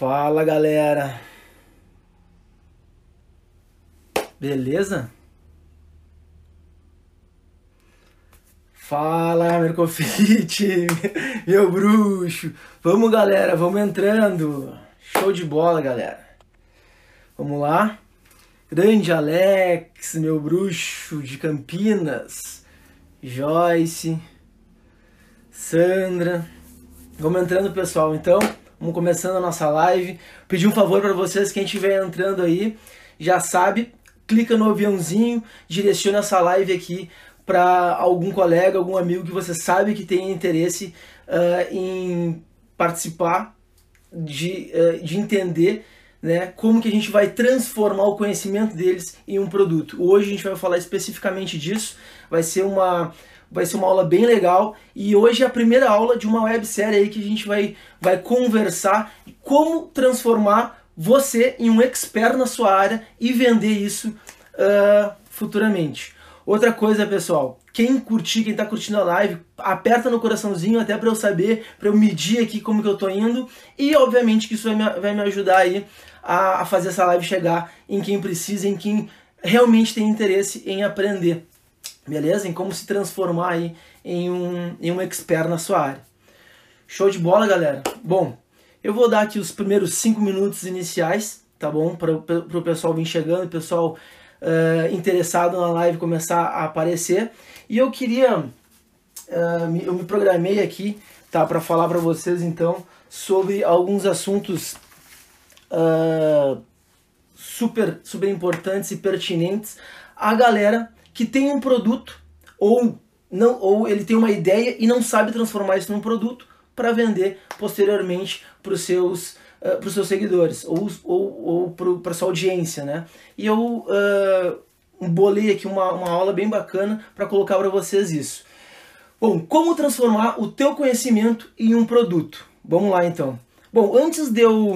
Fala galera, beleza? Fala Mercofit, meu bruxo, vamos galera, vamos entrando, show de bola galera, vamos lá, grande Alex, meu bruxo de Campinas, Joyce, Sandra, vamos entrando pessoal então. Vamos começando a nossa live. Pedir um favor para vocês, quem estiver entrando aí, já sabe, clica no aviãozinho, direciona essa live aqui para algum colega, algum amigo que você sabe que tem interesse uh, em participar, de, uh, de entender né, como que a gente vai transformar o conhecimento deles em um produto. Hoje a gente vai falar especificamente disso, vai ser uma vai ser uma aula bem legal. E hoje é a primeira aula de uma websérie aí que a gente vai, vai conversar como transformar você em um expert na sua área e vender isso uh, futuramente. Outra coisa, pessoal, quem curtir, quem está curtindo a live, aperta no coraçãozinho até para eu saber, para eu medir aqui como que eu tô indo. E obviamente que isso vai me, vai me ajudar aí a, a fazer essa live chegar em quem precisa, em quem realmente tem interesse em aprender beleza? Em como se transformar aí em um, em um expert na sua área. Show de bola, galera? Bom, eu vou dar aqui os primeiros cinco minutos iniciais, tá bom? Para o pessoal vir chegando, o pessoal uh, interessado na live começar a aparecer. E eu queria, uh, eu me programei aqui, tá? Para falar para vocês, então, sobre alguns assuntos uh, super, super importantes e pertinentes à galera que tem um produto ou não ou ele tem uma ideia e não sabe transformar isso num produto para vender posteriormente para os seus uh, para os seus seguidores ou, ou, ou para sua audiência, né? E eu uh, bolei aqui uma, uma aula bem bacana para colocar para vocês isso. Bom, como transformar o teu conhecimento em um produto? Vamos lá então. Bom, antes de eu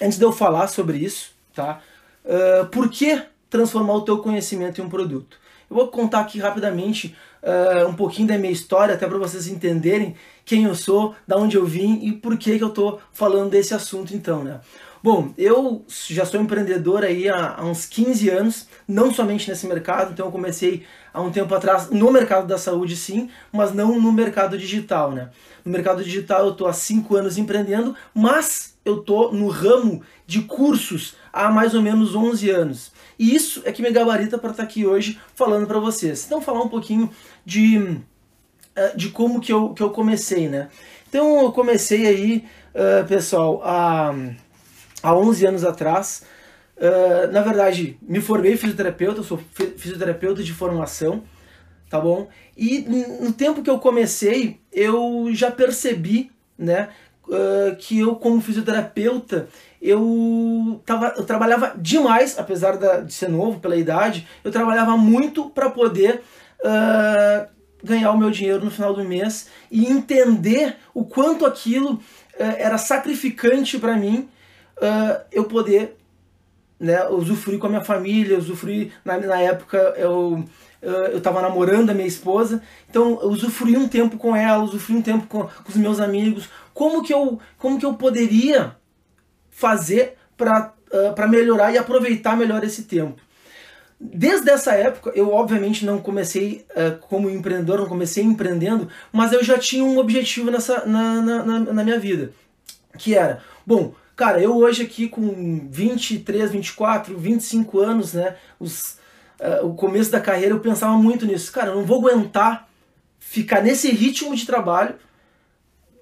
antes de eu falar sobre isso, tá? Uh, por que transformar o teu conhecimento em um produto. Eu vou contar aqui rapidamente uh, um pouquinho da minha história, até para vocês entenderem quem eu sou, da onde eu vim e por que, que eu estou falando desse assunto então, né? Bom, eu já sou empreendedor aí há, há, uns 15 anos, não somente nesse mercado, então eu comecei há um tempo atrás no mercado da saúde sim, mas não no mercado digital, né? No mercado digital eu estou há 5 anos empreendendo, mas eu estou no ramo de cursos há mais ou menos 11 anos. E isso é que me gabarita para estar tá aqui hoje falando para vocês. Então falar um pouquinho de, eh, de como que eu, que eu comecei, né? Então eu comecei aí, uh, pessoal, há, há 11 anos atrás. Uh, na verdade, me formei fisioterapeuta, eu sou fisioterapeuta de formação, tá bom? E no tempo que eu comecei, eu já percebi, né, uh, que eu como fisioterapeuta, eu, tava, eu trabalhava demais, apesar da, de ser novo pela idade, eu trabalhava muito para poder uh, ganhar o meu dinheiro no final do mês e entender o quanto aquilo uh, era sacrificante para mim eu poder né, usufruir com a minha família, usufruir, na, na época eu eu estava namorando a minha esposa, então eu usufruí um tempo com ela, usufruí um tempo com, com os meus amigos, como que eu, como que eu poderia fazer para uh, melhorar e aproveitar melhor esse tempo. Desde essa época, eu obviamente não comecei uh, como empreendedor, não comecei empreendendo, mas eu já tinha um objetivo nessa, na, na, na, na minha vida, que era, bom, cara, eu hoje aqui com 23, 24, 25 anos, né, os, uh, o começo da carreira, eu pensava muito nisso, cara, eu não vou aguentar ficar nesse ritmo de trabalho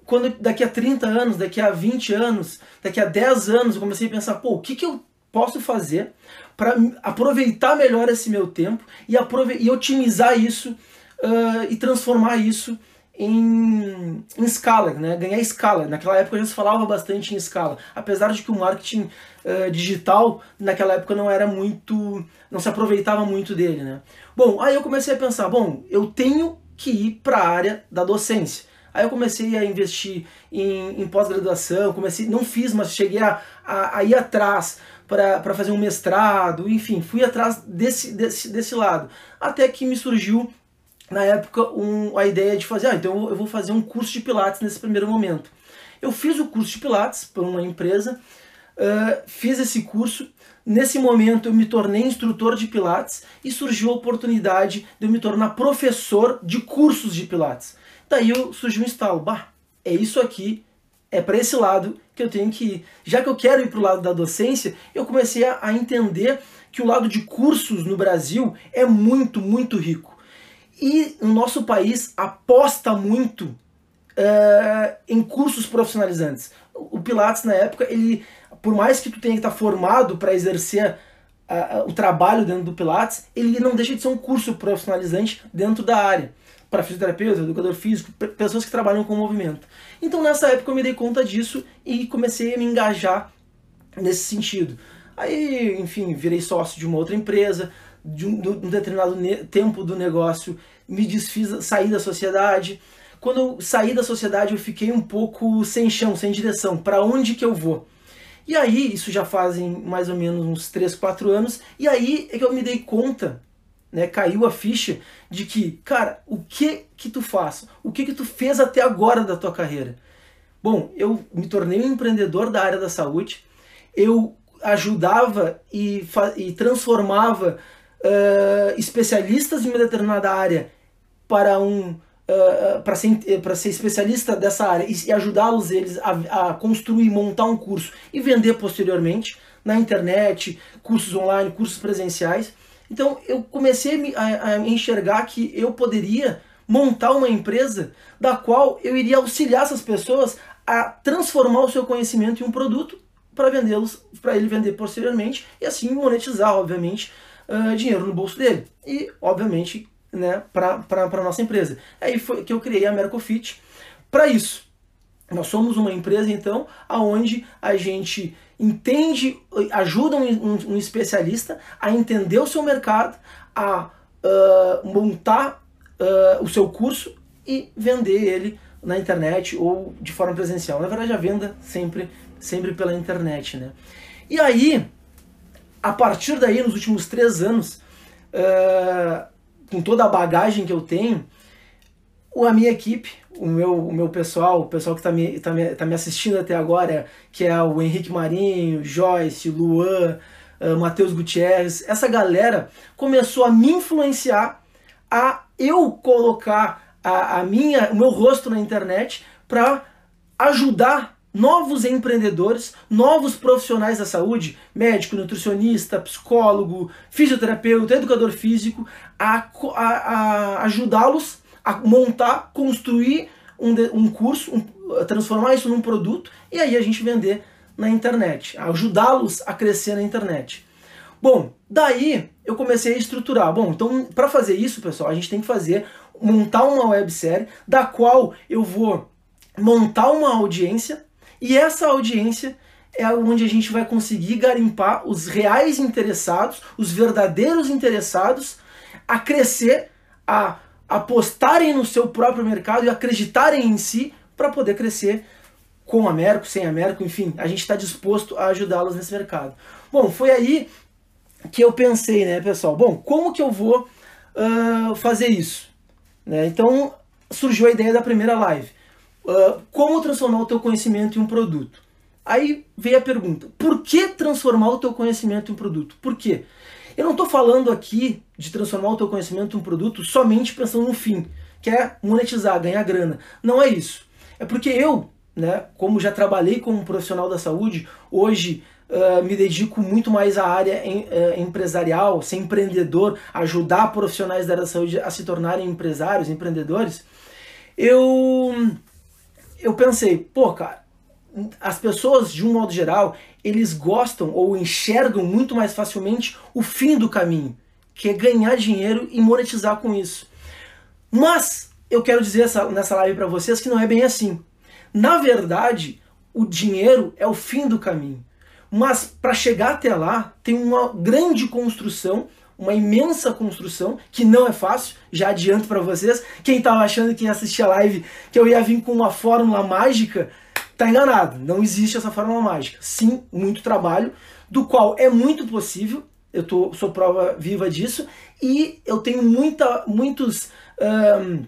quando daqui a 30 anos, daqui a 20 anos, daqui a 10 anos, eu comecei a pensar, pô, o que, que eu posso fazer para aproveitar melhor esse meu tempo e, e otimizar isso uh, e transformar isso em, em, escala, né? ganhar escala. Naquela época já se falava bastante em escala, apesar de que o marketing uh, digital naquela época não era muito, não se aproveitava muito dele. Né? Bom, aí eu comecei a pensar, bom, eu tenho que ir para a área da docência. Aí eu comecei a investir em, em pós-graduação, comecei, não fiz, mas cheguei a, a, a ir atrás para fazer um mestrado, enfim, fui atrás desse, desse, desse lado. Até que me surgiu, na época, um, a ideia de fazer, ah, então eu vou fazer um curso de Pilates nesse primeiro momento. Eu fiz o curso de Pilates por uma empresa, uh, fiz esse curso. Nesse momento eu me tornei instrutor de Pilates e surgiu a oportunidade de eu me tornar professor de cursos de Pilates. Daí eu surgiu um estalo, bah, é isso aqui, é para esse lado que eu tenho que ir. Já que eu quero ir para o lado da docência, eu comecei a, a entender que o lado de cursos no Brasil é muito, muito rico. E o nosso país aposta muito é, em cursos profissionalizantes. O Pilates, na época, ele, por mais que tu tenha que estar formado para exercer o trabalho dentro do Pilates, ele não deixa de ser um curso profissionalizante dentro da área. Para fisioterapeuta, educador físico, pessoas que trabalham com movimento. Então nessa época eu me dei conta disso e comecei a me engajar nesse sentido. Aí, enfim, virei sócio de uma outra empresa, de um, de um determinado tempo do negócio, me desfiz, saí da sociedade, quando eu saí da sociedade, eu fiquei um pouco sem chão, sem direção. Para onde que eu vou? E aí, isso já fazem mais ou menos uns 3, 4 anos, e aí é que eu me dei conta, né, caiu a ficha de que, cara, o que que tu faz? O que que tu fez até agora da tua carreira? Bom, eu me tornei um empreendedor da área da saúde, eu ajudava e, e transformava uh, especialistas em uma determinada área para um uh, para ser, para ser especialista dessa área e, e ajudá-los eles a, a construir, montar um curso e vender posteriormente na internet, cursos online, cursos presenciais. Então eu comecei a, a enxergar que eu poderia montar uma empresa da qual eu iria auxiliar essas pessoas a transformar o seu conhecimento em um produto para vendê-los, para ele vender posteriormente e assim monetizar, obviamente, uh, dinheiro no bolso dele. E, obviamente, né, para a nossa empresa. Aí foi que eu criei a Mercofit para isso. Nós somos uma empresa, então, aonde a gente entende, ajuda um, um, especialista a entender o seu mercado, a uh, montar uh, o seu curso e vender ele na internet ou de forma presencial. Na verdade, a venda sempre, sempre pela internet, né? E aí, a partir daí, nos últimos três anos, uh, com toda a bagagem que eu tenho, a minha equipe, o meu, o meu pessoal, o pessoal que está me, tá me, tá me assistindo até agora, que é o Henrique Marinho, Joyce, Luan, uh, Matheus Gutierrez, essa galera começou a me influenciar a eu colocar a, a minha, o meu rosto na internet para ajudar novos empreendedores, novos profissionais da saúde, médico, nutricionista, psicólogo, fisioterapeuta, educador físico, a, a, a ajudá-los montar, construir um, um curso, um, transformar isso num produto e aí a gente vender na internet, ajudá-los a crescer na internet. Bom, daí eu comecei a estruturar. Bom, então para fazer isso, pessoal, a gente tem que fazer montar uma websérie da qual eu vou montar uma audiência e essa audiência é onde a gente vai conseguir garimpar os reais interessados, os verdadeiros interessados a crescer, a apostarem no seu próprio mercado e acreditarem em si para poder crescer com a Merco, sem a Merco, enfim, a gente está disposto a ajudá-los nesse mercado. Bom, foi aí que eu pensei, né, pessoal? Bom, como que eu vou uh, fazer isso? Né? Então surgiu a ideia da primeira live. Uh, como transformar o teu conhecimento em um produto? Aí veio a pergunta: por que transformar o teu conhecimento em um produto? Por quê? Eu não estou falando aqui de transformar o teu conhecimento em um produto somente pensando no fim, que é monetizar, ganhar grana. Não é isso. É porque eu, né, como já trabalhei como profissional da saúde, hoje uh, me dedico muito mais à área em, uh, empresarial, ser empreendedor, ajudar profissionais da área da saúde a se tornarem empresários, empreendedores. Eu eu pensei, pô, cara, as pessoas, de um modo geral, eles gostam ou enxergam muito mais facilmente o fim do caminho, que é ganhar dinheiro e monetizar com isso. Mas eu quero dizer essa, nessa live para vocês que não é bem assim. Na verdade, o dinheiro é o fim do caminho. Mas para chegar até lá, tem uma grande construção uma imensa construção, que não é fácil, já adianto para vocês. Quem estava achando que ia assistir a live que eu ia vir com uma fórmula mágica, tá enganado. Não existe essa fórmula mágica. Sim, muito trabalho, do qual é muito possível, eu tô, sou prova viva disso, e eu tenho muita, muitos. Um,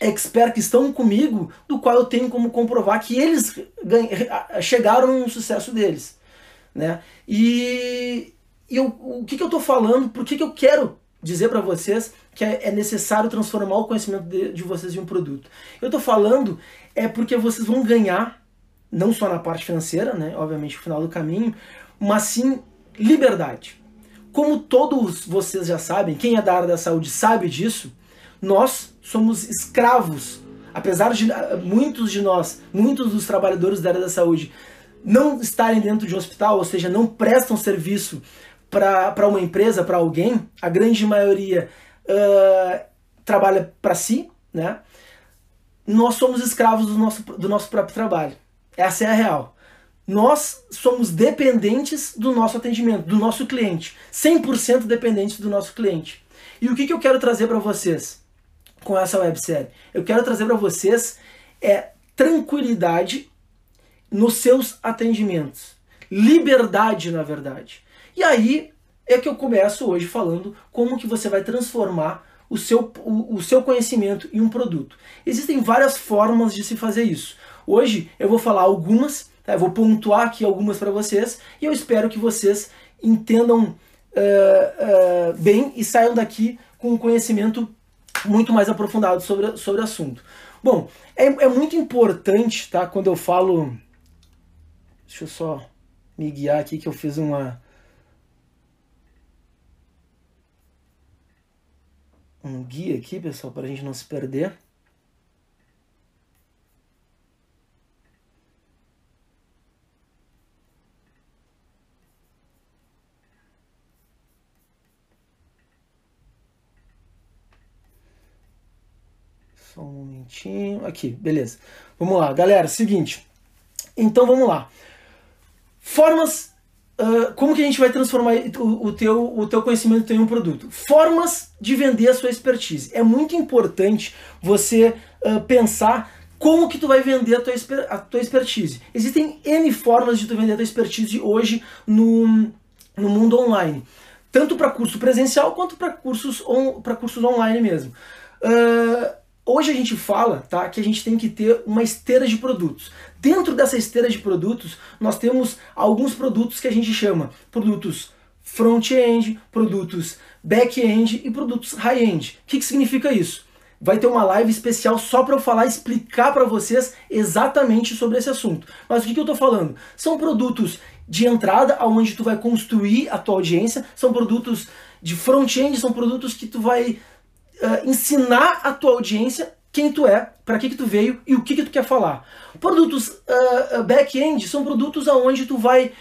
expert que estão comigo, do qual eu tenho como comprovar que eles chegaram no sucesso deles. Né? E, e eu, o que, que eu estou falando, por que, que eu quero dizer para vocês que é, é, necessário transformar o conhecimento de, de vocês em um produto. Eu estou falando é porque vocês vão ganhar, não só na parte financeira, né, obviamente no final do caminho, mas sim liberdade. Como todos vocês já sabem, quem é da área da saúde sabe disso, nós somos escravos. Apesar de ah, muitos de nós, muitos dos trabalhadores da área da saúde, não estarem dentro de um hospital, ou seja, não prestam serviço para uma empresa, para alguém, a grande maioria uh, trabalha para si, né? Nós somos escravos do nosso, do nosso próprio trabalho. Essa é a real. Nós somos dependentes do nosso atendimento, do nosso cliente. 100% dependentes do nosso cliente. E o que, que eu quero trazer para vocês com essa websérie? Eu quero trazer para vocês é tranquilidade nos seus atendimentos. Liberdade, na verdade. E aí é que eu começo hoje falando como que você vai transformar o seu, o, o seu conhecimento em um produto. Existem várias formas de se fazer isso. Hoje eu vou falar algumas, tá? eu vou pontuar aqui algumas para vocês e eu espero que vocês entendam uh, uh, bem e saiam daqui com um conhecimento muito mais aprofundado sobre, sobre o assunto. Bom, é, é muito importante, tá? Quando eu falo. Deixa eu só me guiar aqui que eu fiz uma um guia aqui, pessoal, para a gente não se perder. Aqui, beleza. Vamos lá, galera. Seguinte. Então vamos lá. Formas Uh, como que a gente vai transformar o, o, teu, o teu conhecimento em um produto? Formas de vender a sua expertise. É muito importante você uh, pensar como que tu vai vender a tua, a tua expertise. Existem N formas de tu vender a tua expertise hoje no, no mundo online. Tanto para curso presencial quanto para cursos, on, cursos online mesmo. Uh, Hoje a gente fala tá, que a gente tem que ter uma esteira de produtos. Dentro dessa esteira de produtos, nós temos alguns produtos que a gente chama produtos front-end, produtos back-end e produtos high-end. O que, que significa isso? Vai ter uma live especial só para eu falar e explicar para vocês exatamente sobre esse assunto. Mas o que, que eu estou falando? São produtos de entrada, onde tu vai construir a tua audiência, são produtos de front-end, são produtos que tu vai uh, ensinar a tua audiência quem tu é, para que, que tu veio e o que, que tu quer falar. Produtos uh, back-end são produtos aonde tu vai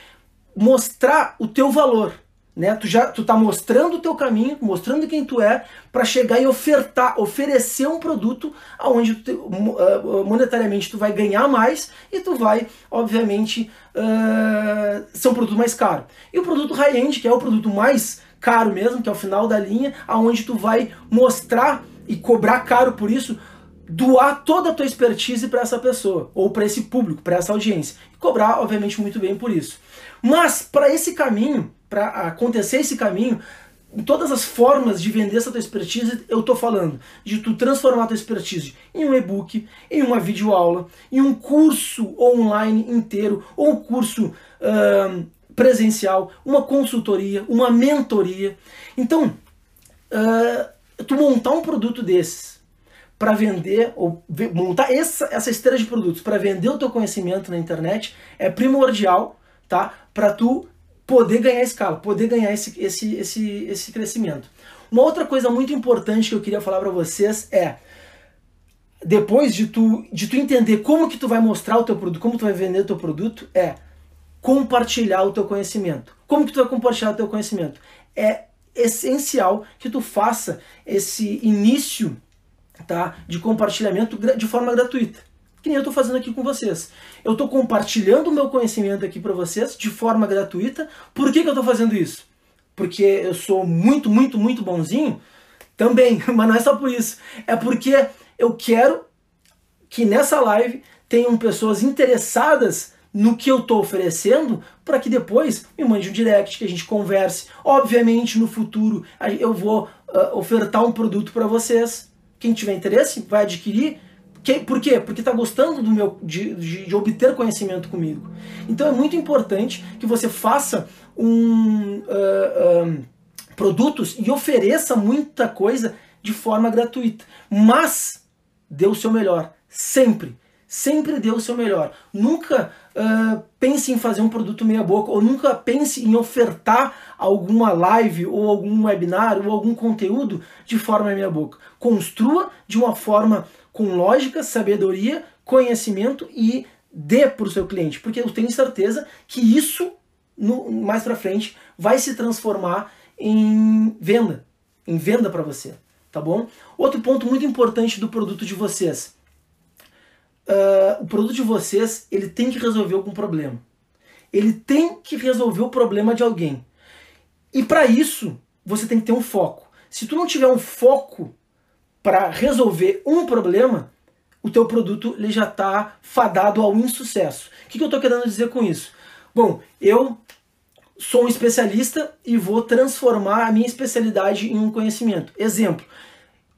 mostrar o teu valor. Né? Tu já tu tá mostrando o teu caminho, mostrando quem tu é, para chegar e ofertar, oferecer um produto aonde tu, uh, monetariamente tu vai ganhar mais e tu vai, obviamente, uh, ser um produto mais caro. E o produto high-end, que é o produto mais caro mesmo, que é o final da linha, aonde tu vai mostrar e cobrar caro por isso, doar toda a tua expertise para essa pessoa ou para esse público, para essa audiência e cobrar obviamente muito bem por isso. Mas para esse caminho, para acontecer esse caminho, em todas as formas de vender essa tua expertise, eu estou falando de tu transformar a tua expertise em um e-book, em uma videoaula, em um curso online inteiro, ou um curso uh, presencial, uma consultoria, uma mentoria. Então, uh, tu montar um produto desses para vender, ou montar essa, essa esteira de produtos para vender o teu conhecimento na internet é primordial, tá? Para tu poder ganhar escala, poder ganhar esse, esse, esse, esse crescimento. Uma outra coisa muito importante que eu queria falar para vocês é depois de tu, de tu entender como que tu vai mostrar o teu produto, como tu vai vender o teu produto, é compartilhar o teu conhecimento. Como que tu vai compartilhar o teu conhecimento? É essencial que tu faça esse início tá, de compartilhamento de forma gratuita. Que nem eu estou fazendo aqui com vocês. Eu estou compartilhando o meu conhecimento aqui para vocês de forma gratuita. Por que, que eu estou fazendo isso? Porque eu sou muito, muito, muito bonzinho? Também, mas não é só por isso. É porque eu quero que nessa live tenham pessoas interessadas no que eu estou oferecendo para que depois me mande um direct, que a gente converse. Obviamente, no futuro eu vou uh, ofertar um produto para vocês, quem tiver interesse vai adquirir. Que, por quê? Porque está gostando do meu, de, de, de, obter conhecimento comigo. Então é muito importante que você faça um, uh, produtos e ofereça muita coisa de forma gratuita. Mas dê o seu melhor, sempre. Sempre dê o seu melhor. Nunca uh, pense em fazer um produto meia boca ou nunca pense em ofertar alguma live ou algum webinar ou algum conteúdo de forma meia boca. Construa de uma forma com lógica, sabedoria, conhecimento e dê para o seu cliente, porque eu tenho certeza que isso no, mais para frente vai se transformar em venda, em venda para você, tá bom? Outro ponto muito importante do produto de vocês uh, o produto de vocês ele tem que resolver algum problema. Ele tem que resolver o problema de alguém. E para isso, você tem que ter um foco. Se tu não tiver um foco para resolver um problema, o teu produto ele já está fadado ao insucesso. O que, que eu estou querendo dizer com isso? Bom, eu sou um especialista e vou transformar a minha especialidade em um conhecimento. Exemplo,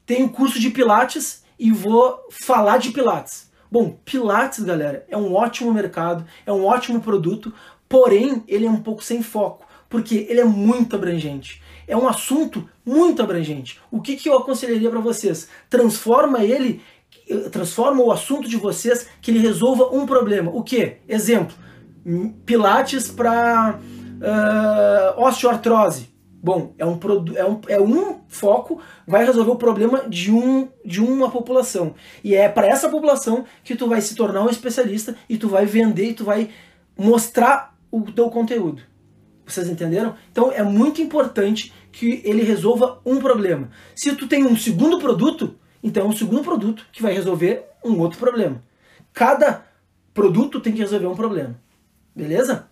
tenho curso de Pilates e vou falar de Pilates. Bom, Pilates, galera, é um ótimo mercado, é um ótimo produto, porém ele é um pouco sem foco, porque ele é muito abrangente. É um assunto muito abrangente. O que, que eu aconselharia para vocês? Transforma ele, transforma o assunto de vocês que ele resolva um problema. O que? Exemplo, Pilates para uh, osteoartrose. Bom, é um, é, um, é um foco, vai resolver o problema de, um, de uma população. E é para essa população que tu vai se tornar um especialista e tu vai vender e tu vai mostrar o teu conteúdo. Vocês entenderam? Então é muito importante que ele resolva um problema. Se tu tem um segundo produto, então é um segundo produto que vai resolver um outro problema. Cada produto tem que resolver um problema. Beleza?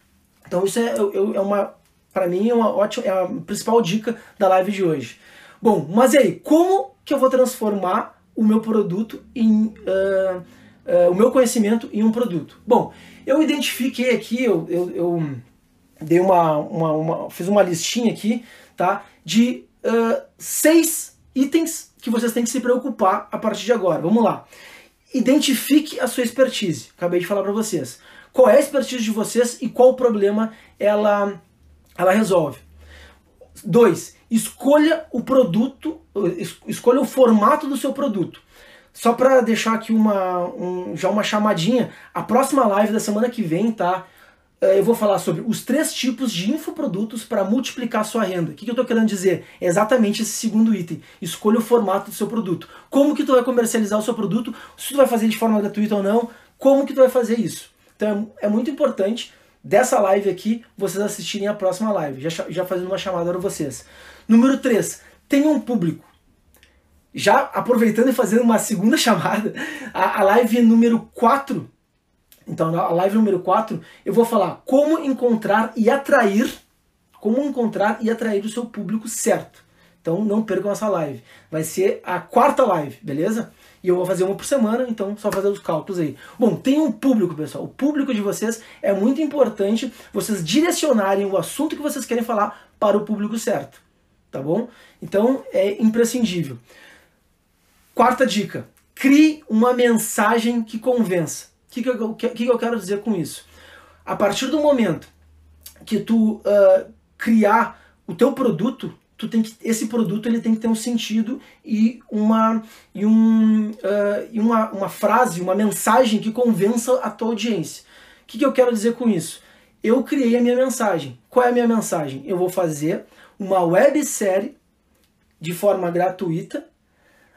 Então isso é, é uma para mim é uma ótima, é a principal dica da live de hoje. Bom, mas e aí, como que eu vou transformar o meu produto em uh, uh, o meu conhecimento em um produto? Bom, eu identifiquei aqui, eu, eu, eu dei uma, uma, uma, fiz uma listinha aqui, tá, de uh, seis itens que vocês têm que se preocupar a partir de agora. Vamos lá. Identifique a sua expertise. Acabei de falar para vocês. Qual é a expertise de vocês e qual problema ela ela resolve. Dois, escolha o produto, escolha o formato do seu produto. Só para deixar aqui uma, um, já uma chamadinha, a próxima live da semana que vem, tá? Eh, eu vou falar sobre os três tipos de infoprodutos para multiplicar sua renda. O que, eu estou querendo dizer? É exatamente esse segundo item. Escolha o formato do seu produto. Como que tu vai comercializar o seu produto? Se tu vai fazer de forma gratuita ou não? Como que tu vai fazer isso? Então é muito importante dessa live aqui, vocês assistirem a próxima live. Já, já fazendo uma chamada para vocês. Número 3. Tenha um público. Já aproveitando e fazendo uma segunda chamada, a, a live número 4. Então, a live número 4, eu vou falar como encontrar e atrair, como encontrar e atrair o seu público certo. Então não percam essa live. Vai ser a quarta live, beleza? E eu vou fazer uma por semana, então só fazer os cálculos aí. Bom, tem um público, pessoal. O público de vocês é muito importante vocês direcionarem o assunto que vocês querem falar para o público certo. Tá bom? Então é imprescindível. Quarta dica: crie uma mensagem que convença. O que, que, eu, que, que eu quero dizer com isso? A partir do momento que tu uh, criar o teu produto, tu tem que esse produto ele tem que ter um sentido e uma e um uh, e uma, uma frase uma mensagem que convença a tua audiência. O que, que eu quero dizer com isso? Eu criei a minha mensagem. Qual é a minha mensagem? Eu vou fazer uma websérie de forma gratuita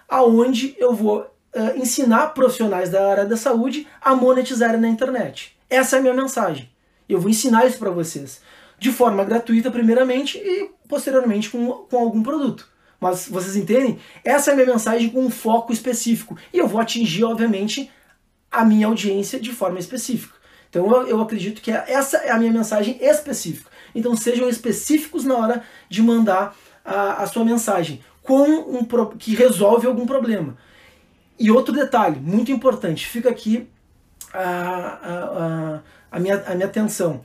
aonde eu vou uh, ensinar profissionais da área da saúde a monetizarem na internet. Essa é a minha mensagem. Eu vou ensinar isso para vocês. De forma gratuita primeiramente e posteriormente com, com algum produto. Mas vocês entendem? Essa é a minha mensagem com um foco específico. E eu vou atingir, obviamente, a minha audiência de forma específica. Então eu, eu acredito que essa é a minha mensagem específica. Então sejam específicos na hora de mandar a, a sua mensagem com um que resolve algum problema. E outro detalhe muito importante, fica aqui a, a, a, a minha, a minha atenção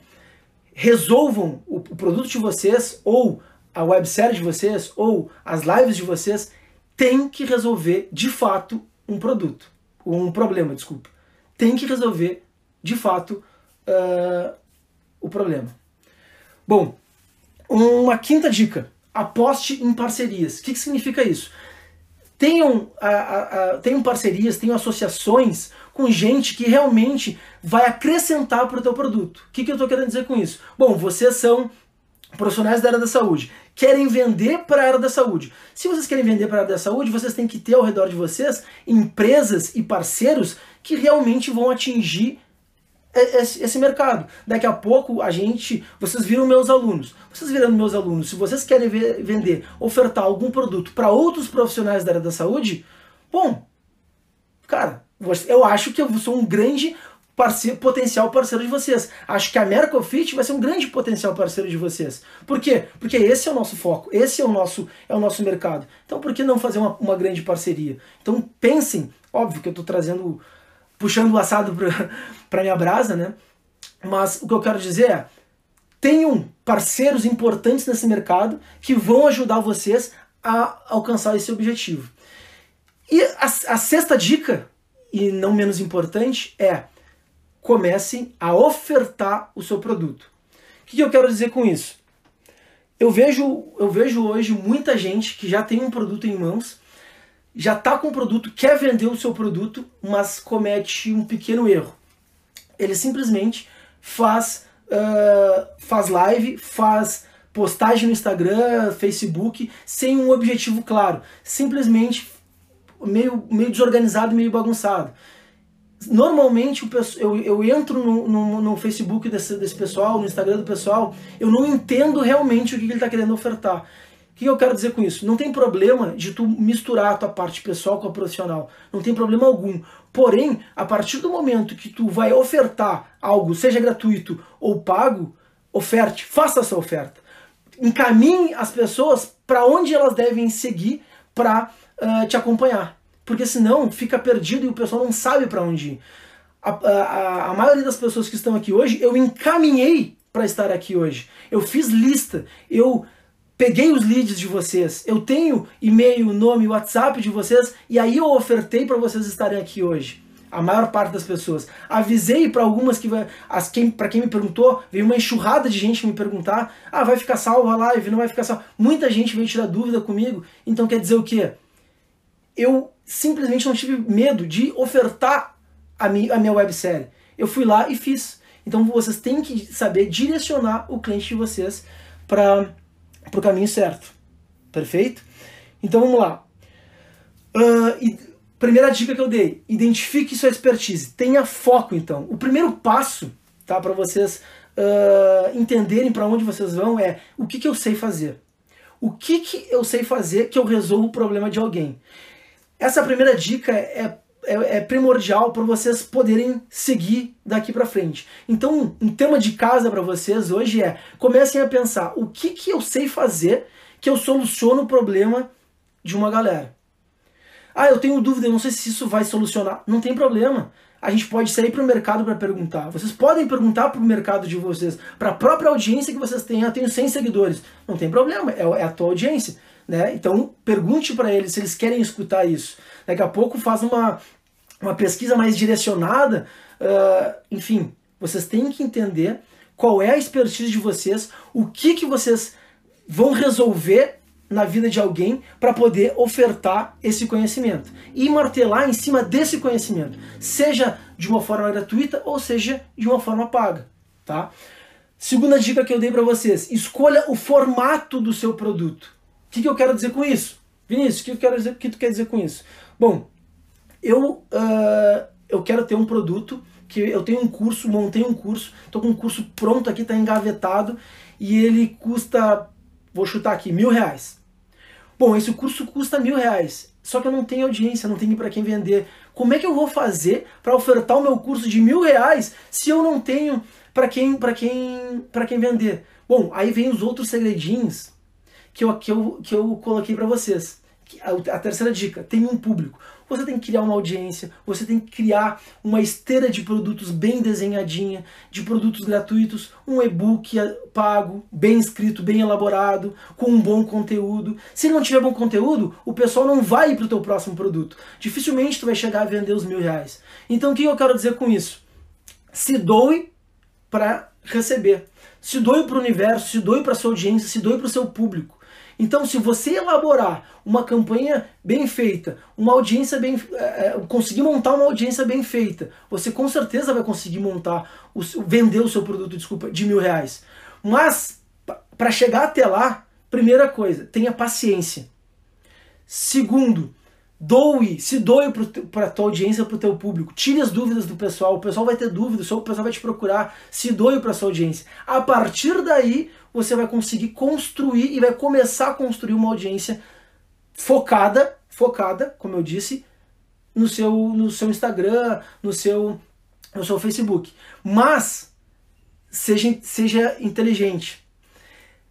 resolvam o, produto de vocês, ou a websérie de vocês, ou as lives de vocês tem que resolver de fato um produto, um problema, desculpa. Tem que resolver de fato uh, o problema. Bom, uma quinta dica: aposte em parcerias. O que, que significa isso? Tenham, a, a, a, tenham parcerias, tenham associações com gente que realmente vai acrescentar para o teu produto. O que, que eu estou querendo dizer com isso? Bom, vocês são profissionais da área da saúde, querem vender para a área da saúde. Se vocês querem vender para a área da saúde, vocês têm que ter ao redor de vocês empresas e parceiros que realmente vão atingir esse, mercado. Daqui a pouco a gente, vocês viram meus alunos. Vocês virando meus alunos, se vocês querem vender, ofertar algum produto para outros profissionais da área da saúde, bom, cara, eu acho que eu sou um grande potencial parceiro de vocês. Acho que a Mercofit vai ser um grande potencial parceiro de vocês. Por quê? Porque esse é o nosso foco, esse é o nosso, é o nosso mercado. Então por que não fazer uma, uma grande parceria? Então pensem, óbvio que eu estou trazendo puxando o assado para minha brasa, né? Mas o que eu quero dizer é, tenham parceiros importantes nesse mercado que vão ajudar vocês a alcançar esse objetivo. E a, a sexta dica, e não menos importante, é comecem a ofertar o seu produto. O que, eu quero dizer com isso? Eu vejo, eu vejo hoje muita gente que já tem um produto em mãos já está com o produto, quer vender o seu produto, mas comete um pequeno erro. Ele simplesmente faz, uh, faz live, faz postagem no Instagram, Facebook, sem um objetivo claro. Simplesmente meio, meio desorganizado, meio bagunçado. Normalmente eu, eu entro no, no, no Facebook desse, desse pessoal, no Instagram do pessoal, eu não entendo realmente o que ele está querendo ofertar. O que eu quero dizer com isso? Não tem problema de tu misturar a tua parte pessoal com a profissional. Não tem problema algum. Porém, a partir do momento que tu vai ofertar algo, seja gratuito ou pago, oferte, faça essa oferta. Encaminhe as pessoas para onde elas devem seguir para uh, te acompanhar. Porque senão fica perdido e o pessoal não sabe para onde ir. A, a, a maioria das pessoas que estão aqui hoje, eu encaminhei para estar aqui hoje. Eu fiz lista, eu peguei os leads de vocês, eu tenho e-mail, nome, WhatsApp de vocês e aí eu ofertei para vocês estarem aqui hoje. A maior parte das pessoas. Avisei para algumas que as quem para quem me perguntou, veio uma enxurrada de gente me perguntar: "Ah, vai ficar salva a live, não vai ficar salva?". Muita gente veio tirar dúvida comigo. Então quer dizer o quê? Eu simplesmente não tive medo de ofertar a minha, a minha websérie. Eu fui lá e fiz. Então vocês têm que saber direcionar o cliente de vocês para para o caminho certo. Perfeito? Então vamos lá. Uh, e, primeira dica que eu dei: identifique sua expertise. Tenha foco, então. O primeiro passo tá, para vocês uh, entenderem para onde vocês vão é o que, que eu sei fazer. O que, que eu sei fazer que eu resolvo o problema de alguém. Essa primeira dica é é, é primordial para vocês poderem seguir daqui para frente. Então, um tema de casa para vocês hoje é comecem a pensar o que, que eu sei fazer que eu soluciono o problema de uma galera. Ah, eu tenho dúvida, eu não sei se isso vai solucionar. Não tem problema. A gente pode sair para o mercado para perguntar. Vocês podem perguntar para o mercado de vocês, para a própria audiência que vocês têm. Eu tenho 100 seguidores. Não tem problema, é, é a tua audiência. Né? Então pergunte para eles se eles querem escutar isso. Daqui a pouco faz uma, uma pesquisa mais direcionada, uh, enfim, vocês têm que entender qual é a expertise de vocês, o que, que vocês vão resolver na vida de alguém para poder ofertar esse conhecimento e martelar em cima desse conhecimento, seja de uma forma gratuita ou seja de uma forma paga, tá? Segunda dica que eu dei para vocês: escolha o formato do seu produto. O que, que eu quero dizer com isso? Vinícius, o que, eu quero dizer, que tu quer dizer com isso? Bom, eu, uh, eu quero ter um produto que eu tenho um curso, montei um curso, estou com um curso pronto aqui, está engavetado e ele custa, vou chutar aqui, mil reais. Bom, esse curso custa mil reais, só que eu não tenho audiência, não tenho para quem vender. Como é que eu vou fazer para ofertar o meu curso de mil reais se eu não tenho para quem, para quem, para quem vender? Bom, aí vem os outros segredinhos que eu, que eu, que eu coloquei para vocês A terceira dica, tem um público. Você tem que criar uma audiência, você tem que criar uma esteira de produtos bem desenhadinha, de produtos gratuitos, um e-book pago, bem escrito, bem elaborado, com um bom conteúdo. Se não tiver bom conteúdo, o pessoal não vai para o teu próximo produto. Dificilmente tu vai chegar a vender os mil reais. Então o que eu quero dizer com isso? Se doe para receber. Se doe para o universo, se doe para sua audiência, se doe para o seu público. Então, se você elaborar uma campanha bem feita, uma audiência bem. É, é, conseguir montar uma audiência bem feita, você com certeza vai conseguir montar, o, vender o seu produto, desculpa, de mil reais. Mas, para chegar até lá, primeira coisa, tenha paciência. Segundo, doe, se doe para tua audiência, para o teu público. Tire as dúvidas do pessoal, o pessoal vai ter dúvidas, o pessoal vai te procurar. Se doe para sua audiência. A partir daí, você vai conseguir construir e vai começar a construir uma audiência focada, focada, como eu disse, no seu, no seu Instagram, no seu, no seu Facebook. Mas seja, seja inteligente.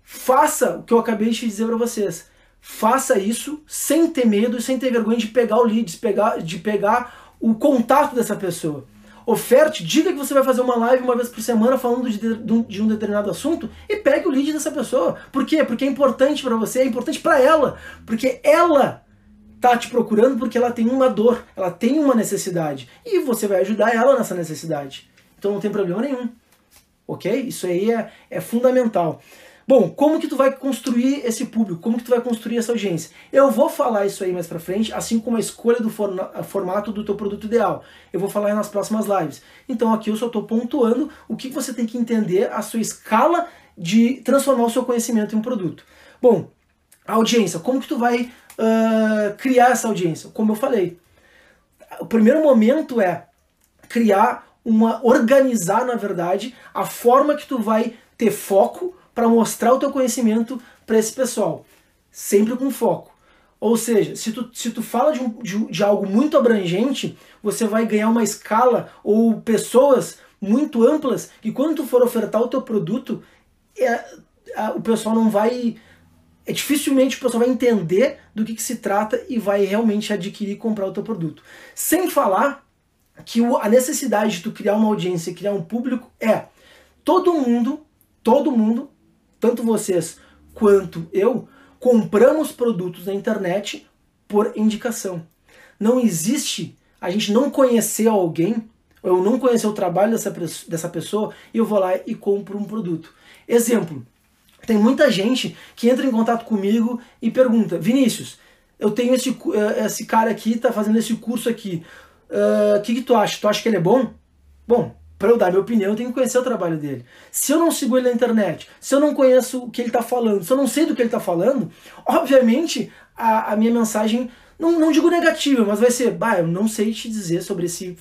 Faça o que eu acabei de dizer para vocês. Faça isso sem ter medo e sem ter vergonha de pegar o lead, de pegar, de pegar o contato dessa pessoa oferte, diga que você vai fazer uma live uma vez por semana falando de, de, de um determinado assunto e pegue o lead dessa pessoa. Por quê? Porque é importante para você, é importante para ela, porque ela tá te procurando porque ela tem uma dor, ela tem uma necessidade e você vai ajudar ela nessa necessidade. Então não tem problema nenhum. Ok? Isso aí é, é fundamental. Bom, como que tu vai construir esse público? Como que tu vai construir essa audiência? Eu vou falar isso aí mais pra frente, assim como a escolha do formato do teu produto ideal. Eu vou falar nas próximas lives. Então aqui eu só estou pontuando o que você tem que entender a sua escala de transformar o seu conhecimento em um produto. Bom, a audiência, como que tu vai uh, criar essa audiência? Como eu falei, o primeiro momento é criar uma, organizar na verdade a forma que tu vai ter foco para mostrar o teu conhecimento para esse pessoal, sempre com foco. Ou seja, se tu, se tu fala de, um, de, de, algo muito abrangente, você vai ganhar uma escala ou pessoas muito amplas que quando tu for ofertar o teu produto, é, o pessoal não vai. É, dificilmente o pessoal vai entender do que, que se trata e vai realmente adquirir e comprar o teu produto. Sem falar que o, a necessidade de tu criar uma audiência, criar um público é todo mundo, todo mundo tanto vocês quanto eu, compramos produtos na internet por indicação. Não existe a gente não conhecer alguém, ou eu não conhecer o trabalho dessa, dessa pessoa, e eu vou lá e compro um produto. Exemplo, tem muita gente que entra em contato comigo e pergunta, Vinícius, eu tenho esse, eh, esse cara aqui, tá fazendo esse curso aqui, o uh, que, que tu acha? Tu acha que ele é bom? Bom, para eu dar minha opinião, eu tenho que conhecer o trabalho dele. Se eu não sigo ele na internet, se eu não conheço o que ele está falando, se eu não sei do que ele está falando, obviamente a, a minha mensagem, não, não digo negativa, mas vai ser, bah, eu não sei te dizer sobre esse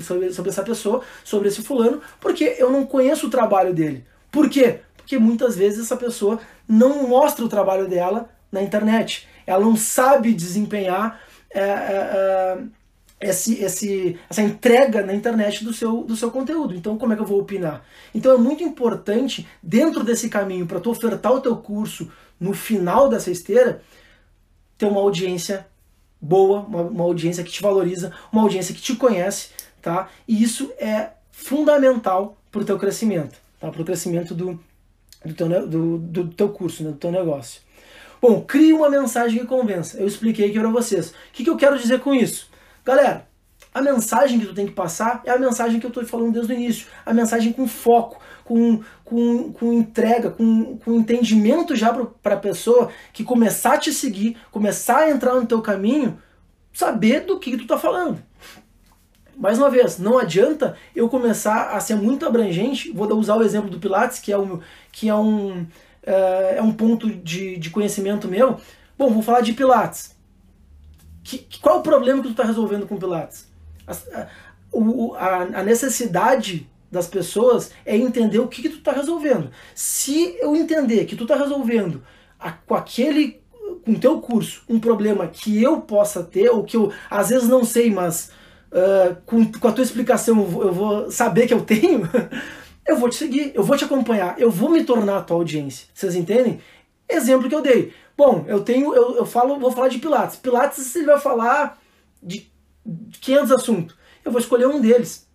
sobre, sobre essa pessoa, sobre esse fulano, porque eu não conheço o trabalho dele. Por quê? Porque muitas vezes essa pessoa não mostra o trabalho dela na internet. Ela não sabe desempenhar. É, é, é esse, esse, essa entrega na internet do seu, do seu conteúdo. Então, como é que eu vou opinar? Então, é muito importante, dentro desse caminho, para tu ofertar o teu curso no final dessa esteira, ter uma audiência boa, uma, uma audiência que te valoriza, uma audiência que te conhece, tá? E isso é fundamental para o teu crescimento, tá? Para o crescimento do, do, teu, do, do teu curso, né? do teu negócio. Bom, crie uma mensagem que convença. Eu expliquei aqui para vocês. O que, que eu quero dizer com isso? Galera, a mensagem que tu tem que passar é a mensagem que eu estou falando desde o início. A mensagem com foco, com, com, com entrega, com, com entendimento já para a pessoa que começar a te seguir, começar a entrar no teu caminho, saber do que, tu está falando. Mais uma vez, não adianta eu começar a ser muito abrangente. Vou usar o exemplo do Pilates, que é um, que é um, é, é um ponto de, de conhecimento meu. Bom, vou falar de Pilates. Que, qual é o problema que tu está resolvendo com Pilates? A, a, a, necessidade das pessoas é entender o que, que tu está resolvendo. Se eu entender que tu está resolvendo a, com aquele com o teu curso um problema que eu possa ter, ou que eu às vezes não sei, mas uh, com, com a tua explicação eu vou, eu vou saber que eu tenho, eu vou te seguir, eu vou te acompanhar, eu vou me tornar a tua audiência. Vocês entendem? Exemplo que eu dei. Bom, eu tenho, eu, eu falo, vou falar de Pilates. Pilates ele vai falar de 500 assuntos. Eu vou escolher um deles.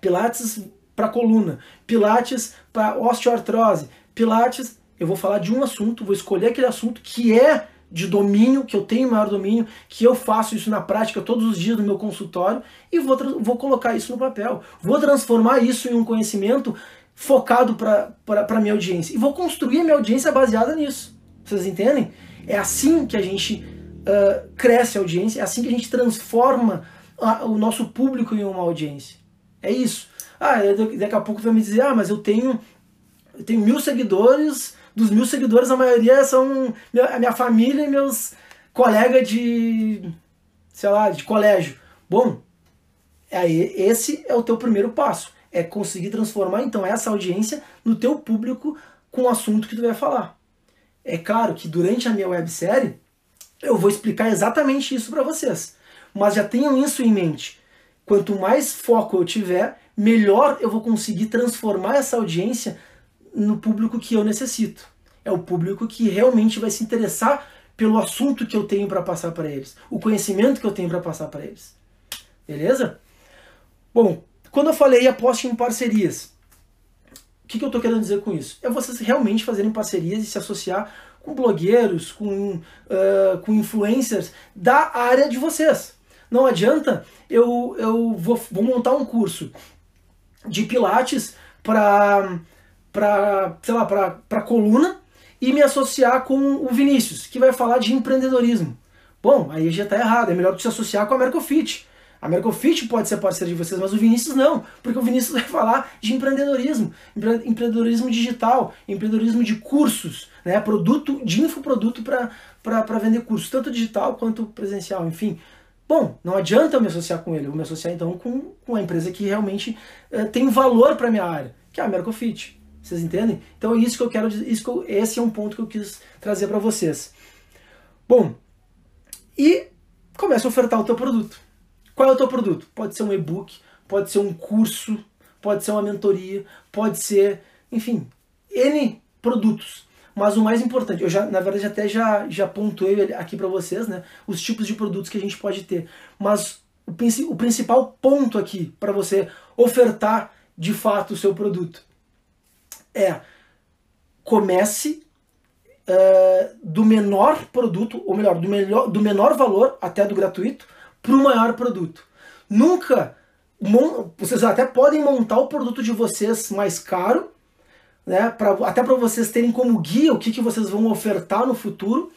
Pilates para coluna, Pilates para osteoartrose, Pilates. Eu vou falar de um assunto, vou escolher aquele assunto que é de domínio, que eu tenho maior domínio, que eu faço isso na prática todos os dias no meu consultório e vou, vou colocar isso no papel. Vou transformar isso em um conhecimento focado para a minha audiência. E vou construir a minha audiência baseada nisso. Vocês entendem? É assim que a gente uh, cresce a audiência, é assim que a gente transforma a, o nosso público em uma audiência. É isso. Ah, daqui a pouco vai me dizer, ah, mas eu tenho, eu tenho mil seguidores dos mil seguidores, a maioria são a minha família e meus colegas de, sei lá, de colégio. Bom, aí esse é o teu primeiro passo. É conseguir transformar então essa audiência no teu público com o assunto que tu vai falar. É claro que durante a minha websérie eu vou explicar exatamente isso para vocês. Mas já tenham isso em mente. Quanto mais foco eu tiver, melhor eu vou conseguir transformar essa audiência no público que eu necessito. É o público que realmente vai se interessar pelo assunto que eu tenho para passar para eles, o conhecimento que eu tenho para passar para eles. Beleza? Bom, quando eu falei aposte em parcerias, o que, que eu estou querendo dizer com isso? É vocês realmente fazerem parcerias e se associar com blogueiros, com, uh, com influencers da área de vocês. Não adianta eu, eu vou, vou montar um curso de pilates para para, sei lá, para coluna e me associar com o Vinícius, que vai falar de empreendedorismo. Bom, aí já está errado, é melhor se associar com a Mercofit. A Mercofit pode ser parceira de vocês, mas o Vinícius não, porque o Vinícius vai falar de empreendedorismo, empreendedorismo digital, empreendedorismo de cursos, né, produto, de infoproduto para vender cursos, tanto digital quanto presencial, enfim. Bom, não adianta eu me associar com ele, eu vou me associar então com, com a empresa que realmente uh, tem valor para minha área, que é a Mercofit. Vocês entendem? Então é isso que eu quero isso que esse é um ponto que eu quis trazer para vocês. Bom, e começa a ofertar o teu produto. Qual é o teu produto? Pode ser um e-book, pode ser um curso, pode ser uma mentoria, pode ser, enfim, N produtos. Mas o mais importante, eu já, na verdade, até já, já pontuei aqui para vocês, né, os tipos de produtos que a gente pode ter. Mas o, o principal ponto aqui para você ofertar de fato o seu produto é comece uh, do menor produto, ou melhor, do, melhor, do menor valor até do gratuito, para o maior produto. Nunca, vocês até podem montar o produto de vocês mais caro, né, pra, até para vocês terem como guia o que, que vocês vão ofertar no futuro,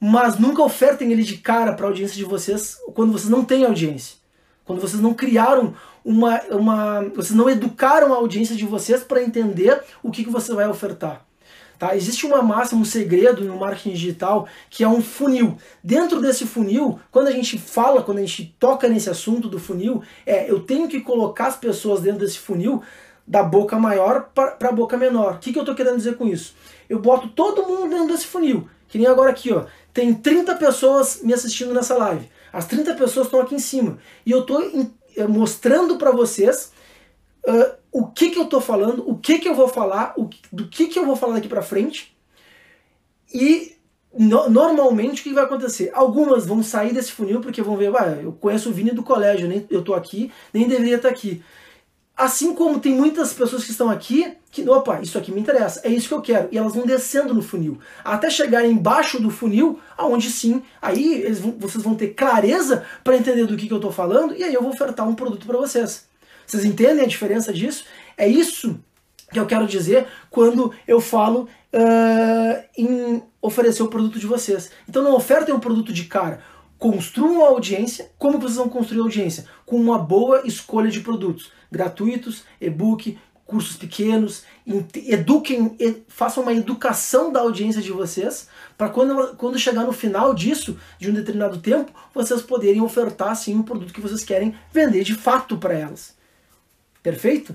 mas nunca ofertem ele de cara para a audiência de vocês quando vocês não têm audiência. Quando vocês não criaram uma, uma vocês não educaram a audiência de vocês para entender o que, que você vai ofertar. Tá? Existe uma máxima, um segredo no marketing digital que é um funil. Dentro desse funil, quando a gente fala, quando a gente toca nesse assunto do funil, é eu tenho que colocar as pessoas dentro desse funil da boca maior para a boca menor. O que, que eu estou querendo dizer com isso? Eu boto todo mundo dentro desse funil. Que nem agora aqui, ó. Tem 30 pessoas me assistindo nessa live. As 30 pessoas estão aqui em cima. E eu estou eh, mostrando para vocês uh, o que, que eu estou falando, o que, que eu vou falar, o, do que, que eu vou falar daqui para frente. E no, normalmente o que vai acontecer? Algumas vão sair desse funil porque vão ver, ah, eu conheço o Vini do colégio, nem, eu estou aqui, nem deveria estar aqui. Assim como tem muitas pessoas que estão aqui que, opa, isso aqui me interessa, é isso que eu quero. E elas vão descendo no funil, até chegar embaixo do funil, aonde sim, aí vão, vocês vão ter clareza para entender do que, que eu estou falando, e aí eu vou ofertar um produto para vocês. Vocês entendem a diferença disso? É isso que eu quero dizer quando eu falo uh, em oferecer o produto de vocês. Então não ofertem um produto de cara construam a audiência. Como vocês vão construir a audiência? Com uma boa escolha de produtos gratuitos, e-book, cursos pequenos, eduquem, façam uma educação da audiência de vocês, para quando, quando chegar no final disso, de um determinado tempo, vocês poderem ofertar sim um produto que vocês querem vender de fato para elas. Perfeito?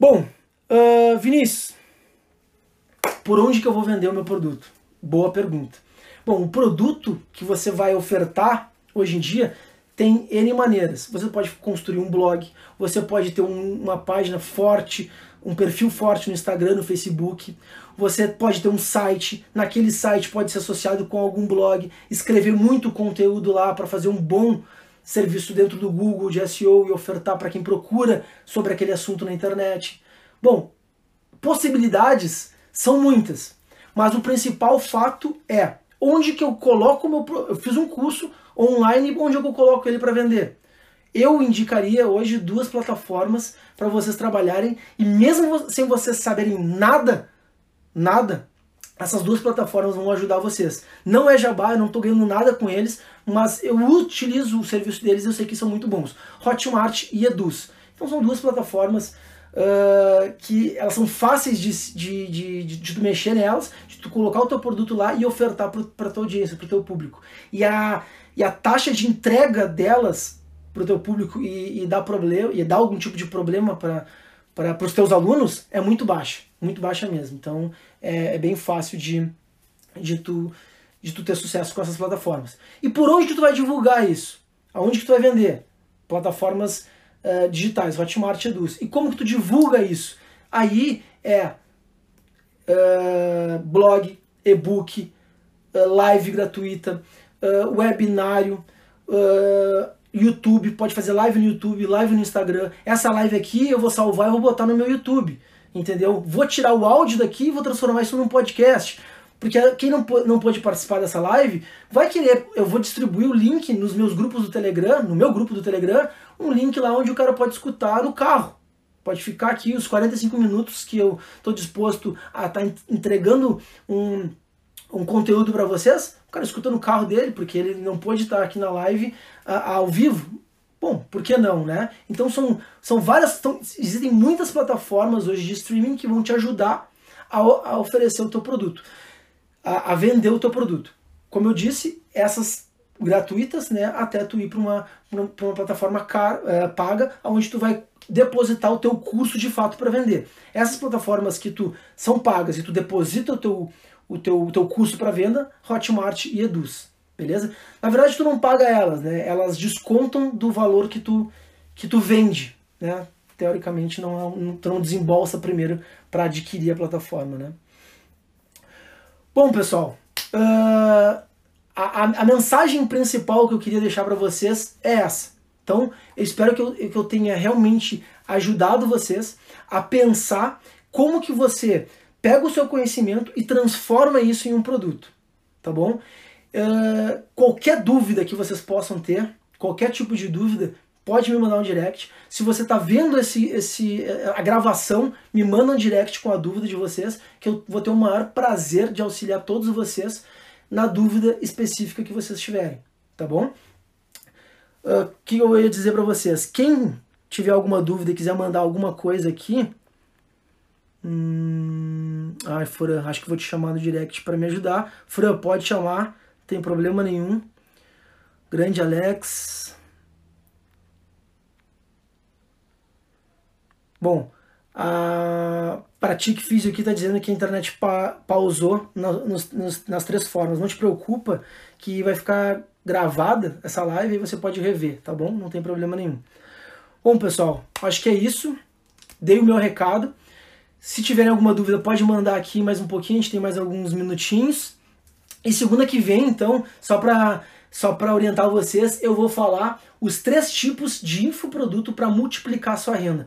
Bom, uh, Vinícius, por onde que eu vou vender o meu produto? Boa pergunta. Bom, o produto que você vai ofertar hoje em dia tem N maneiras. Você pode construir um blog, você pode ter um, uma página forte, um perfil forte no Instagram, no Facebook. Você pode ter um site, naquele site pode ser associado com algum blog, escrever muito conteúdo lá para fazer um bom serviço dentro do Google de SEO e ofertar para quem procura sobre aquele assunto na internet. Bom, possibilidades são muitas, mas o principal fato é onde que eu coloco o meu eu fiz um curso online onde eu coloco ele para vender. Eu indicaria hoje duas plataformas para vocês trabalharem e mesmo sem vocês saberem nada, nada, essas duas plataformas vão ajudar vocês. Não é jabá, eu não estou ganhando nada com eles, mas eu utilizo o serviço deles e eu sei que são muito bons. Hotmart e Eduz. Então são duas plataformas uh, que elas são fáceis de, de, de, de, de tu mexer nelas, de tu colocar o teu produto lá e ofertar para tua audiência, para o teu público. E a, e a taxa de entrega delas para o teu público e, e dar problema e dar algum tipo de problema para para os teus alunos é muito baixa, muito baixa mesmo. Então é, é, bem fácil de, de, tu, de tu ter sucesso com essas plataformas. E por onde tu vai divulgar isso? Aonde que tu vai vender? Plataformas uh, digitais, Hotmart Eduz. E como que tu divulga isso? Aí é uh, blog, e-book, uh, live gratuita, webinário, YouTube, pode fazer live no YouTube, live no Instagram. Essa live aqui eu vou salvar e vou botar no meu YouTube, entendeu? Vou tirar o áudio daqui e vou transformar isso num podcast. Porque quem não, não pôde participar dessa live vai querer. Eu vou distribuir o link nos meus grupos do Telegram, no meu grupo do Telegram, um link lá onde o cara pode escutar no carro. Pode ficar aqui os 45 minutos que eu estou disposto a estar tá entregando um, um conteúdo para vocês. O cara escuta no carro dele, porque ele não pôde estar aqui na live ao vivo. Bom, por que não, né? Então são, são várias. existem muitas plataformas hoje de streaming que vão te ajudar a, a oferecer o teu produto a, a vender o teu produto. Como eu disse, essas gratuitas, né, até tu ir para uma, uma, plataforma car, é, paga, onde tu vai depositar o teu curso de fato para vender. Essas plataformas que tu são pagas e tu deposita o teu, o teu, o teu curso para venda, Hotmart e Eduz, beleza? Na verdade tu não paga elas, né? Elas descontam do valor que tu que tu vende, né? Teoricamente não, é tu não desembolsa primeiro para adquirir a plataforma, né? Bom, pessoal, uh, a, a, mensagem principal que eu queria deixar para vocês é essa. Então, eu espero que eu, que eu tenha realmente ajudado vocês a pensar como que você pega o seu conhecimento e transforma isso em um produto, tá bom? Uh, qualquer dúvida que vocês possam ter, qualquer tipo de dúvida, pode me mandar um direct. Se você está vendo esse, esse, a gravação, me manda um direct com a dúvida de vocês, que eu vou ter o maior prazer de auxiliar todos vocês na dúvida específica que vocês tiverem, tá bom? O uh, que eu ia dizer para vocês? Quem tiver alguma dúvida e quiser mandar alguma coisa aqui, hum, ai, Fran, acho que vou te chamar no direct para me ajudar. Fran, pode chamar, não tem problema nenhum. Grande Alex, Bom, a Pratique Físio aqui está dizendo que a internet pa pausou nos, nos, nas três formas. Não te preocupa que vai ficar gravada essa live e você pode rever, tá bom? Não tem problema nenhum. Bom, pessoal, acho que é isso. Dei o meu recado. Se tiverem alguma dúvida, pode mandar aqui mais um pouquinho, a gente tem mais alguns minutinhos. E segunda que vem, então, só para só para orientar vocês, eu vou falar os três tipos de infoproduto para multiplicar sua renda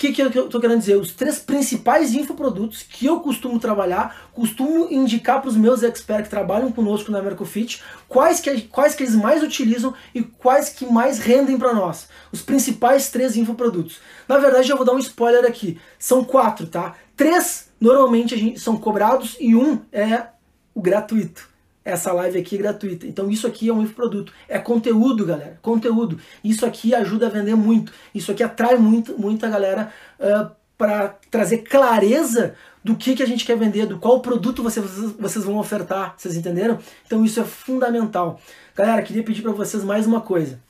que, que eu estou querendo dizer? Os três principais infoprodutos que eu costumo trabalhar, costumo indicar para os meus experts que trabalham conosco na Mercofit, quais que, quais que eles mais utilizam e quais que mais rendem para nós. Os principais três infoprodutos. Na verdade, eu vou dar um spoiler aqui. São quatro, tá? Três normalmente gente, são cobrados e um é o gratuito essa live aqui gratuita. Então isso aqui é um infoproduto. É conteúdo, galera. Conteúdo. Isso aqui ajuda a vender muito. Isso aqui atrai muito, muita galera uh, para trazer clareza do que, que a gente quer vender, do qual produto vocês, vocês vão ofertar. Vocês entenderam? Então isso é fundamental. Galera, queria pedir para vocês mais uma coisa.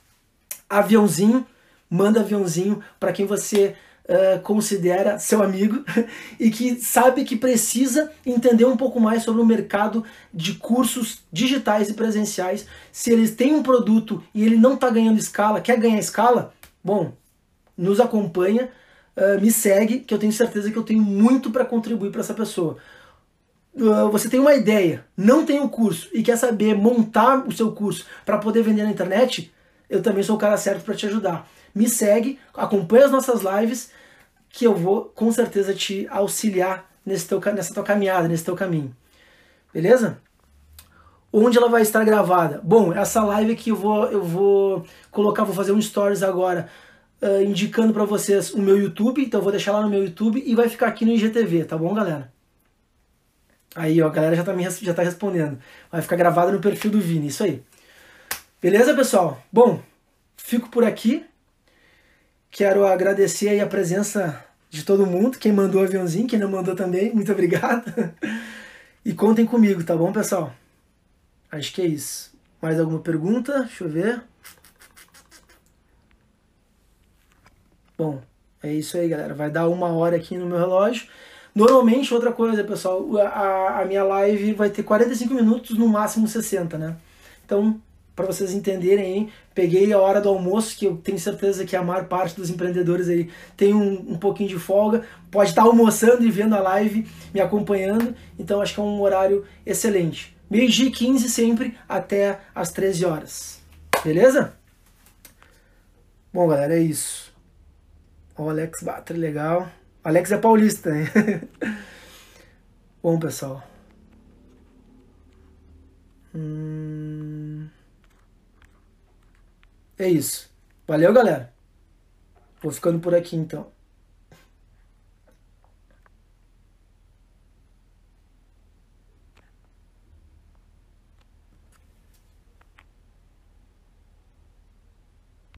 Aviãozinho, manda aviãozinho para quem você uh, considera seu amigo e que sabe que precisa entender um pouco mais sobre o mercado de cursos digitais e presenciais. Se eles têm um produto e ele não está ganhando escala, quer ganhar escala, bom, nos acompanha, uh, me segue, que eu tenho certeza que eu tenho muito para contribuir para essa pessoa. Uh, você tem uma ideia, não tem um curso e quer saber montar o seu curso para poder vender na internet, eu também sou o cara certo para te ajudar me segue, acompanha as nossas lives, que eu vou com certeza te auxiliar nesse teu, nessa tua caminhada, nesse teu caminho. Beleza? Onde ela vai estar gravada? Bom, essa live que eu vou, eu vou colocar, vou fazer um stories agora, uh, indicando para vocês o meu YouTube, então eu vou deixar lá no meu YouTube e vai ficar aqui no IGTV, tá bom, galera? Aí, ó, a galera já tá, me, já tá respondendo. Vai ficar gravada no perfil do Vini, isso aí. Beleza, pessoal? Bom, fico por aqui. Quero agradecer aí a presença de todo mundo, quem mandou o aviãozinho, quem não mandou também, muito obrigado. E contem comigo, tá bom, pessoal? Acho que é isso. Mais alguma pergunta? Deixa eu ver. Bom, é isso aí, galera. Vai dar uma hora aqui no meu relógio. Normalmente, outra coisa, pessoal, a, a minha live vai ter 45 minutos, no máximo 60, né? Então, para vocês entenderem, hein? peguei a hora do almoço, que eu tenho certeza que a maior parte dos empreendedores aí tem um, um pouquinho de folga, pode estar almoçando e vendo a live, me acompanhando, então acho que é um horário excelente. Meio-dia e 15 sempre até as 13 horas. Beleza? Bom, galera, é isso. O Alex Batra, legal. Alex é paulista, né? Bom, pessoal. Hum... É isso. Valeu, galera. Vou ficando por aqui então.